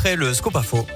après le scoop info.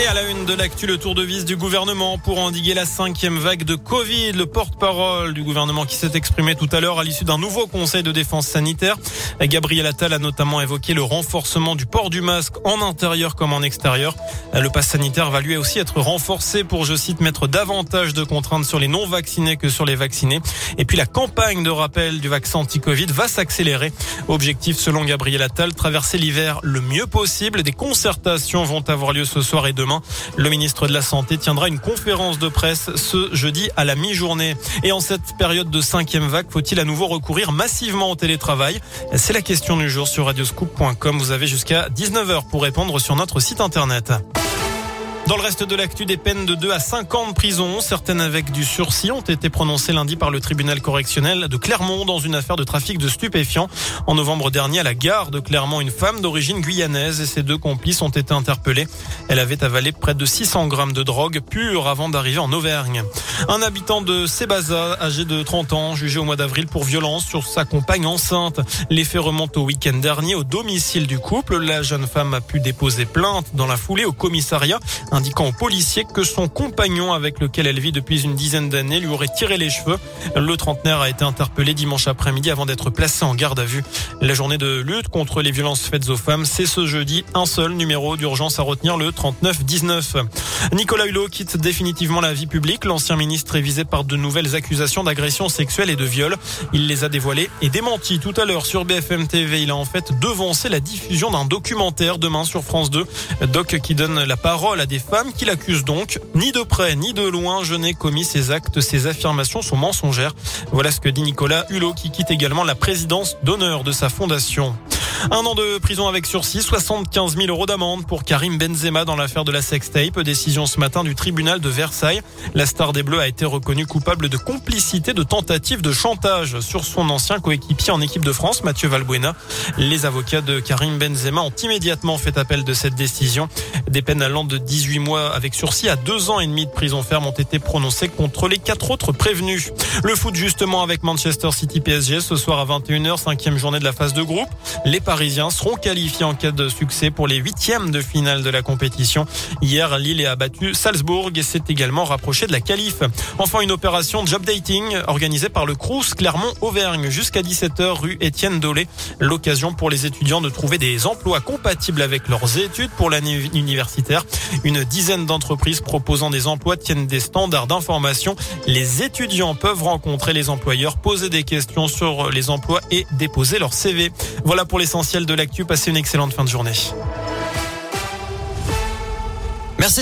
Et à la une de l'actu, le tour de vis du gouvernement pour endiguer la cinquième vague de Covid. Le porte-parole du gouvernement qui s'est exprimé tout à l'heure à l'issue d'un nouveau conseil de défense sanitaire. Gabriel Attal a notamment évoqué le renforcement du port du masque en intérieur comme en extérieur. Le pass sanitaire va lui aussi être renforcé pour, je cite, mettre davantage de contraintes sur les non-vaccinés que sur les vaccinés. Et puis la campagne de rappel du vaccin anti-Covid va s'accélérer. Objectif, selon Gabriel Attal, traverser l'hiver le mieux possible. Des concertations vont avoir lieu ce soir et demain le ministre de la Santé tiendra une conférence de presse ce jeudi à la mi-journée. Et en cette période de cinquième vague, faut-il à nouveau recourir massivement au télétravail? C'est la question du jour sur radioscoop.com. Vous avez jusqu'à 19h pour répondre sur notre site internet. Dans le reste de l'actu, des peines de 2 à 5 ans de prison, certaines avec du sursis, ont été prononcées lundi par le tribunal correctionnel de Clermont dans une affaire de trafic de stupéfiants. En novembre dernier, à la gare de Clermont, une femme d'origine guyanaise et ses deux complices ont été interpellés. Elle avait avalé près de 600 grammes de drogue pure avant d'arriver en Auvergne. Un habitant de Sébaza, âgé de 30 ans, jugé au mois d'avril pour violence sur sa compagne enceinte. Les faits remontent au week-end dernier au domicile du couple. La jeune femme a pu déposer plainte dans la foulée au commissariat indiquant aux policiers que son compagnon avec lequel elle vit depuis une dizaine d'années lui aurait tiré les cheveux. Le trentenaire a été interpellé dimanche après-midi avant d'être placé en garde à vue. La journée de lutte contre les violences faites aux femmes, c'est ce jeudi un seul numéro d'urgence à retenir, le 39-19. Nicolas Hulot quitte définitivement la vie publique. L'ancien ministre est visé par de nouvelles accusations d'agression sexuelle et de viol. Il les a dévoilées et démenties tout à l'heure sur BFM TV. Il a en fait devancé la diffusion d'un documentaire demain sur France 2. Doc qui donne la parole à des femme qui l'accuse donc. Ni de près ni de loin, je n'ai commis ces actes. Ces affirmations sont mensongères. Voilà ce que dit Nicolas Hulot qui quitte également la présidence d'honneur de sa fondation. Un an de prison avec sursis, 75 000 euros d'amende pour Karim Benzema dans l'affaire de la sextape. Décision ce matin du tribunal de Versailles. La star des Bleus a été reconnue coupable de complicité de tentative de chantage sur son ancien coéquipier en équipe de France, Mathieu Valbuena. Les avocats de Karim Benzema ont immédiatement fait appel de cette décision. Des peines allant de 18 mois avec sursis à deux ans et demi de prison ferme ont été prononcées contre les quatre autres prévenus. Le foot justement avec Manchester City PSG ce soir à 21h, cinquième journée de la phase de groupe. Parisiens seront qualifiés en cas de succès pour les huitièmes de finale de la compétition. Hier, Lille a battu Salzbourg et s'est également rapproché de la qualif. Enfin, une opération job dating organisée par le Crous Clermont-Auvergne jusqu'à 17h rue Étienne Dolé. L'occasion pour les étudiants de trouver des emplois compatibles avec leurs études pour l'année universitaire. Une dizaine d'entreprises proposant des emplois tiennent des standards d'information. Les étudiants peuvent rencontrer les employeurs, poser des questions sur les emplois et déposer leur CV. Voilà pour les essentiel de l'actu. Passez une excellente fin de journée.